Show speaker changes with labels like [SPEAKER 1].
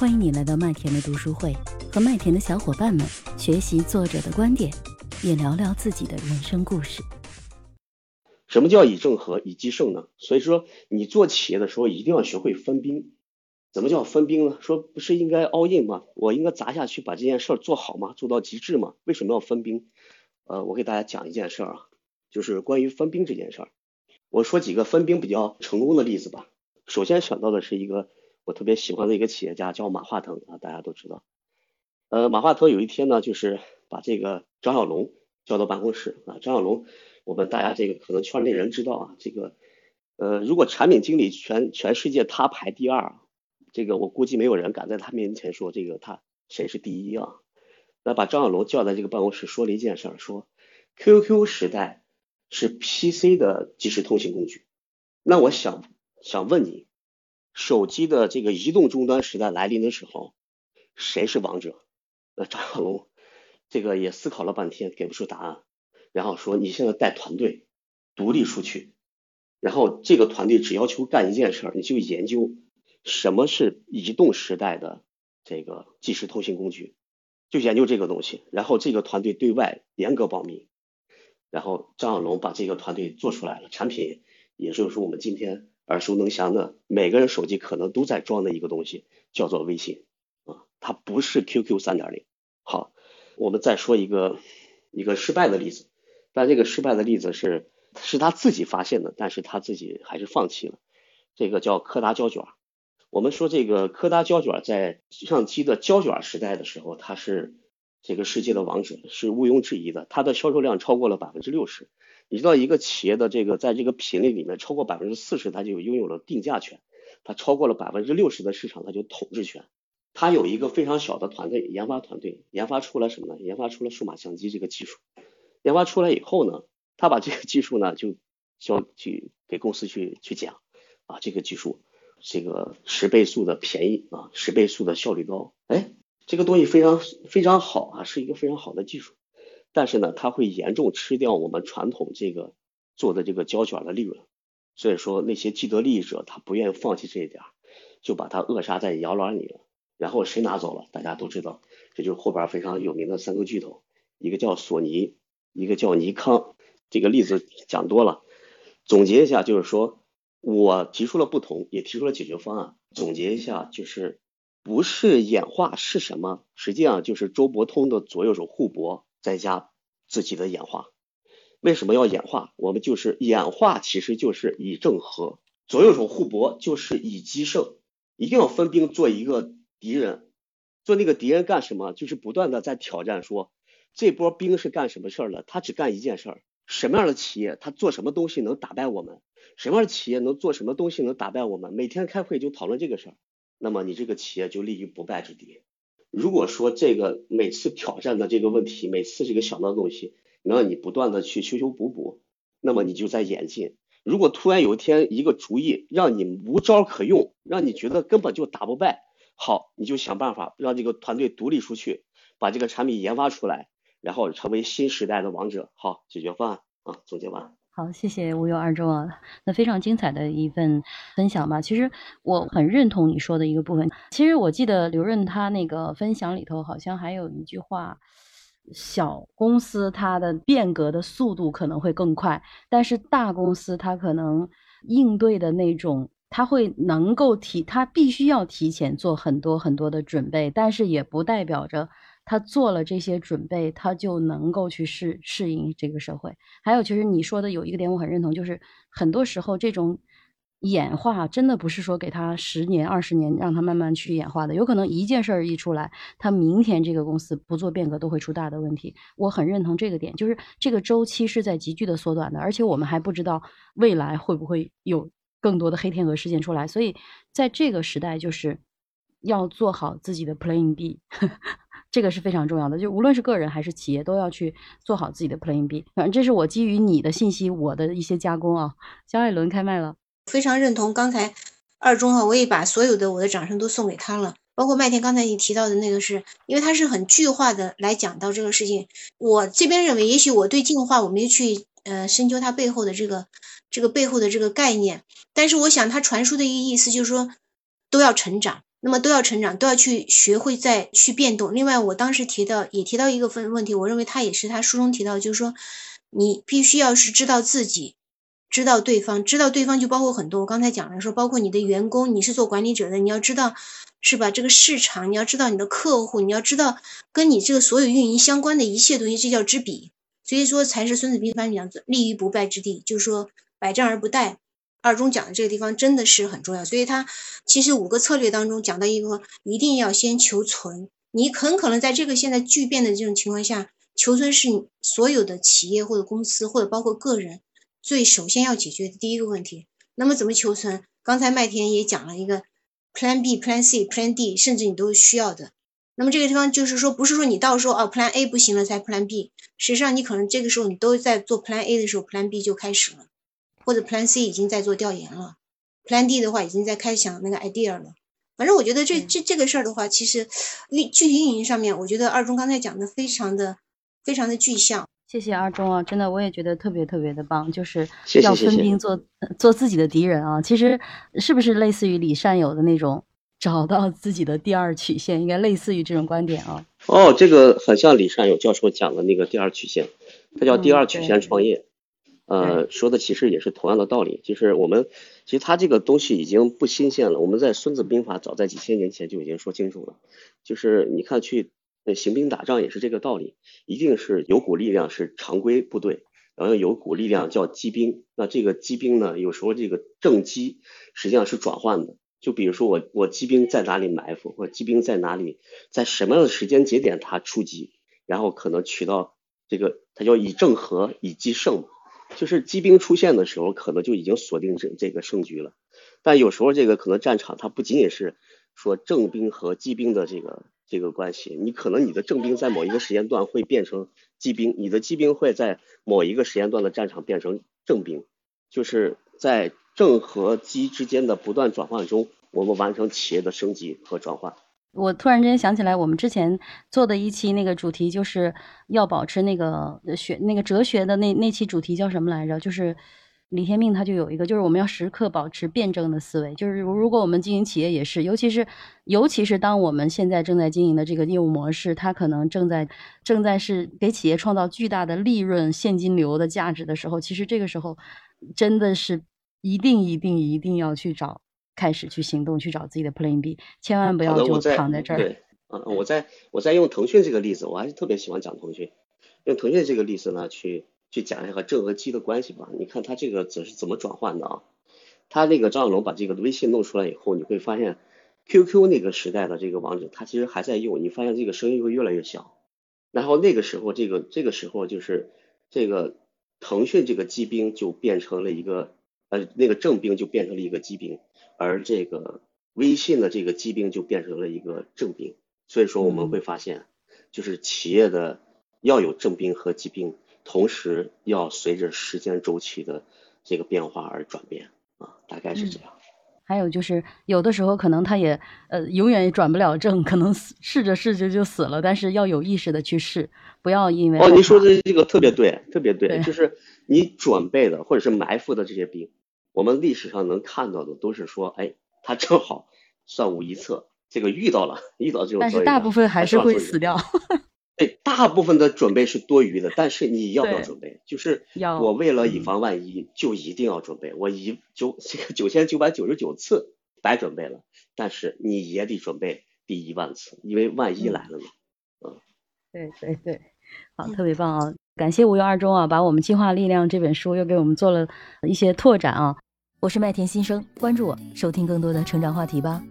[SPEAKER 1] 欢迎你来到麦田的读书会，和麦田的小伙伴们学习作者的观点，也聊聊自己的人生故事。
[SPEAKER 2] 什么叫以正合，以奇胜呢？所以说，你做企业的时候一定要学会分兵。怎么叫分兵呢？说不是应该 all in 吗？我应该砸下去把这件事儿做好吗？做到极致吗？为什么要分兵？呃，我给大家讲一件事儿啊，就是关于分兵这件事儿。我说几个分兵比较成功的例子吧。首先想到的是一个我特别喜欢的一个企业家，叫马化腾啊，大家都知道。呃，马化腾有一天呢，就是把这个张小龙叫到办公室啊。张小龙，我们大家这个可能圈内人知道啊，这个呃，如果产品经理全全世界他排第二。这个我估计没有人敢在他面前说这个他谁是第一啊？那把张小龙叫在这个办公室说了一件事，说 QQ 时代是 PC 的即时通信工具。那我想想问你，手机的这个移动终端时代来临的时候，谁是王者？那张小龙这个也思考了半天，给不出答案。然后说你现在带团队独立出去，然后这个团队只要求干一件事，你就研究。什么是移动时代的这个即时通信工具？就研究这个东西，然后这个团队对外严格保密，然后张小龙把这个团队做出来了，产品也就是我们今天耳熟能详的，每个人手机可能都在装的一个东西，叫做微信啊，它不是 QQ 三点零。好，我们再说一个一个失败的例子，但这个失败的例子是是他自己发现的，但是他自己还是放弃了，这个叫柯达胶卷。我们说这个柯达胶卷在相机的胶卷时代的时候，它是这个世界的王者，是毋庸置疑的。它的销售量超过了百分之六十。你知道一个企业的这个在这个品类里面超过百分之四十，它就拥有了定价权；它超过了百分之六十的市场，它就统治权。它有一个非常小的团队，研发团队研发出了什么呢？研发出了数码相机这个技术。研发出来以后呢，他把这个技术呢就交去给公司去去讲啊，这个技术。这个十倍速的便宜啊，十倍速的效率高，哎，这个东西非常非常好啊，是一个非常好的技术，但是呢，它会严重吃掉我们传统这个做的这个胶卷的利润，所以说那些既得利益者他不愿意放弃这一点，就把它扼杀在摇篮里了。然后谁拿走了？大家都知道，这就是后边非常有名的三个巨头，一个叫索尼，一个叫尼康。这个例子讲多了，总结一下就是说。我提出了不同，也提出了解决方案。总结一下，就是不是演化是什么？实际上就是周伯通的左右手互搏，再加自己的演化。为什么要演化？我们就是演化，其实就是以正合，左右手互搏就是以击胜。一定要分兵做一个敌人，做那个敌人干什么？就是不断的在挑战，说这波兵是干什么事儿的？他只干一件事儿。什么样的企业，他做什么东西能打败我们？什么样的企业能做什么东西能打败我们？每天开会就讨论这个事儿，那么你这个企业就立于不败之地。如果说这个每次挑战的这个问题，每次这个想到的东西，能让你不断的去修修补补，那么你就在演进。如果突然有一天一个主意让你无招可用，让你觉得根本就打不败，好，你就想办法让这个团队独立出去，把这个产品研发出来。然后成为新时代的王者。好，解决方案啊，总结完。
[SPEAKER 1] 好，谢谢无忧二中啊，那非常精彩的一份分享吧。其实我很认同你说的一个部分。其实我记得刘润他那个分享里头好像还有一句话：小公司它的变革的速度可能会更快，但是大公司它可能应对的那种，它会能够提，它必须要提前做很多很多的准备，但是也不代表着。他做了这些准备，他就能够去适适应这个社会。还有，其实你说的有一个点我很认同，就是很多时候这种演化真的不是说给他十年、二十年让他慢慢去演化的，有可能一件事儿一出来，他明天这个公司不做变革都会出大的问题。我很认同这个点，就是这个周期是在急剧的缩短的，而且我们还不知道未来会不会有更多的黑天鹅事件出来。所以在这个时代，就是要做好自己的 Plan B。这个是非常重要的，就无论是个人还是企业，都要去做好自己的 Plan B。反正这是我基于你的信息，我的一些加工啊。肖艾伦开麦了，
[SPEAKER 3] 非常认同刚才二中哈，我也把所有的我的掌声都送给他了。包括麦田刚才你提到的那个，是因为他是很具化的来讲到这个事情。我这边认为，也许我对进化我没去呃深究它背后的这个这个背后的这个概念，但是我想他传输的一个意思就是说，都要成长。那么都要成长，都要去学会再去变动。另外，我当时提到也提到一个分问题，我认为他也是他书中提到，就是说你必须要是知道自己，知道对方，知道对方就包括很多。我刚才讲了说，包括你的员工，你是做管理者的，你要知道是吧？这个市场，你要知道你的客户，你要知道跟你这个所有运营相关的一切东西，这叫知彼。所以说才是《孙子兵法》里讲立于不败之地，就是说百战而不殆。二中讲的这个地方真的是很重要，所以它其实五个策略当中讲到一个，一定要先求存。你很可能在这个现在巨变的这种情况下，求存是所有的企业或者公司或者包括个人最首先要解决的第一个问题。那么怎么求存？刚才麦田也讲了一个 Plan B、Plan C、Plan D，甚至你都需要的。那么这个地方就是说，不是说你到时候哦 Plan A 不行了才 Plan B，实际上你可能这个时候你都在做 Plan A 的时候，Plan B 就开始了。或者 Plan C 已经在做调研了，Plan D 的话已经在开想那个 idea 了。反正我觉得这这这个事儿的话，其实运具体运营上面，我觉得二中刚才讲的非常的非常的具象。
[SPEAKER 1] 谢谢二中啊，真的我也觉得特别特别的棒，就是要分
[SPEAKER 2] 谢谢
[SPEAKER 1] 兵做做自己的敌人啊。其实是不是类似于李善友的那种找到自己的第二曲线，应该类似于这种观点啊？
[SPEAKER 2] 哦，这个很像李善友教授讲的那个第二曲线，它叫第
[SPEAKER 1] 嗯
[SPEAKER 2] 二曲线创业。呃，说的其实也是同样的道理，就是我们其实它这个东西已经不新鲜了。我们在《孙子兵法》早在几千年前就已经说清楚了，就是你看去呃行兵打仗也是这个道理，一定是有股力量是常规部队，然后有股力量叫机兵。那这个机兵呢，有时候这个正机实际上是转换的。就比如说我我机兵在哪里埋伏，或者机兵在哪里，在什么样的时间节点它出击，然后可能取到这个它叫以正合，以击胜嘛。就是机兵出现的时候，可能就已经锁定这这个胜局了。但有时候这个可能战场它不仅仅是说正兵和机兵的这个这个关系，你可能你的正兵在某一个时间段会变成机兵，你的机兵会在某一个时间段的战场变成正兵，就是在正和机之间的不断转换中，我们完成企业的升级和转换。
[SPEAKER 1] 我突然之间想起来，我们之前做的一期那个主题就是要保持那个学那个哲学的那那期主题叫什么来着？就是李天命他就有一个，就是我们要时刻保持辩证的思维。就是如如果我们经营企业也是，尤其是尤其是当我们现在正在经营的这个业务模式，它可能正在正在是给企业创造巨大的利润、现金流的价值的时候，其实这个时候真的是一定一定一定要去找。开始去行动，去找自己的 Plan B，千万不要就躺在这儿。
[SPEAKER 2] 对，嗯，我在我在用腾讯这个例子，我还是特别喜欢讲腾讯。用腾讯这个例子呢，去去讲一下和正和基的关系吧。你看它这个只是怎么转换的啊？他那个张小龙把这个微信弄出来以后，你会发现 QQ 那个时代的这个网址，它其实还在用。你发现这个声音会越来越小。然后那个时候，这个这个时候就是这个腾讯这个机兵就变成了一个呃那个正兵就变成了一个机兵。而这个微信的这个机兵就变成了一个正兵，所以说我们会发现，就是企业的要有正兵和机兵，同时要随着时间周期的这个变化而转变啊，大概是这样。
[SPEAKER 1] 嗯、还有就是有的时候可能他也呃永远也转不了正，可能试着试着就死了，但是要有意识的去试，不要因为
[SPEAKER 2] 哦，您说的这个特别对，特别对，
[SPEAKER 1] 对
[SPEAKER 2] 就是你准备的或者是埋伏的这些兵。我们历史上能看到的都是说，哎，他正好算无一策，这个遇到了，遇到这种，
[SPEAKER 1] 但是大部分还是会死掉。
[SPEAKER 2] 对，大部分的准备是多余的，但是你要不要准备？就是我为了以防万一，就一定要准备。我一九这个九千九百九十九次白准备了，但是你也得准备第一万次，因为万一来了呢。嗯，
[SPEAKER 1] 对对对，好，特别棒啊！感谢无忧二中啊，把我们《进化力量》这本书又给我们做了一些拓展啊。我是麦田新生，关注我，收听更多的成长话题吧。